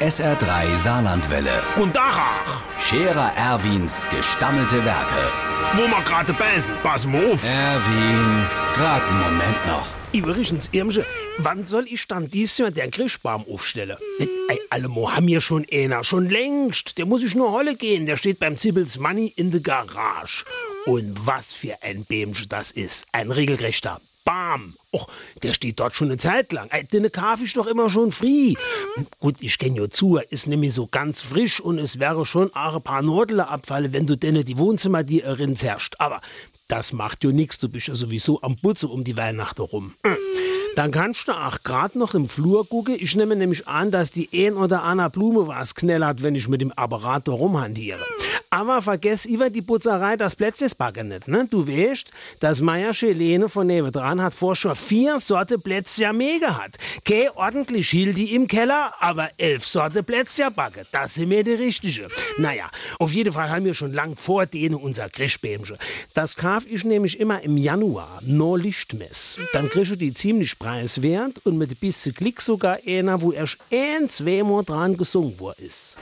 SR3 Saarlandwelle. Und Dachach, Scherer Erwins gestammelte Werke. wo wir gerade beißen, pass mal auf. Erwin, grad einen Moment noch. Übrigens, Irmsche, wann soll ich dann dieses Jahr den Christbaum aufstellen? Ey, Allemo haben wir schon einer, schon längst. Der muss ich nur holle gehen, der steht beim Zibbels Money in der Garage. Und was für ein Bämsche das ist, ein regelrechter Bam. Och, der steht dort schon eine Zeit lang. Ey, den kauf ich doch immer schon free. Gut, ich kenn ja zu, er ist nämlich so ganz frisch und es wäre schon auch ein paar Nordele abfallen, wenn du denn die Wohnzimmer dir erin zerrscht. Aber das macht ja nix, du bist ja sowieso am Putze um die Weihnachten rum. Dann kannst du auch grad noch im Flur gucken. Ich nehme nämlich an, dass die ein oder andere Blume was knellert, wenn ich mit dem Apparat da rumhantiere. Aber vergess über die Putzerei das Plätzchesbacken nicht. Ne? Du weißt, das Meier Helene von nebendran hat vor schon vier Sorte Plätzchen mehr gehabt. Keine ordentlich Hildi im Keller, aber elf Sorte Plätzchen backen. Das sind mir die richtige. Naja, auf jeden Fall haben wir schon lang vor denen unser Christbämchen. Das kauf ich nämlich immer im Januar, no Lichtmess. Dann kriegst du die ziemlich preiswert und mit bisschen Klick sogar einer, wo erst ein, zweimal dran gesungen worden ist.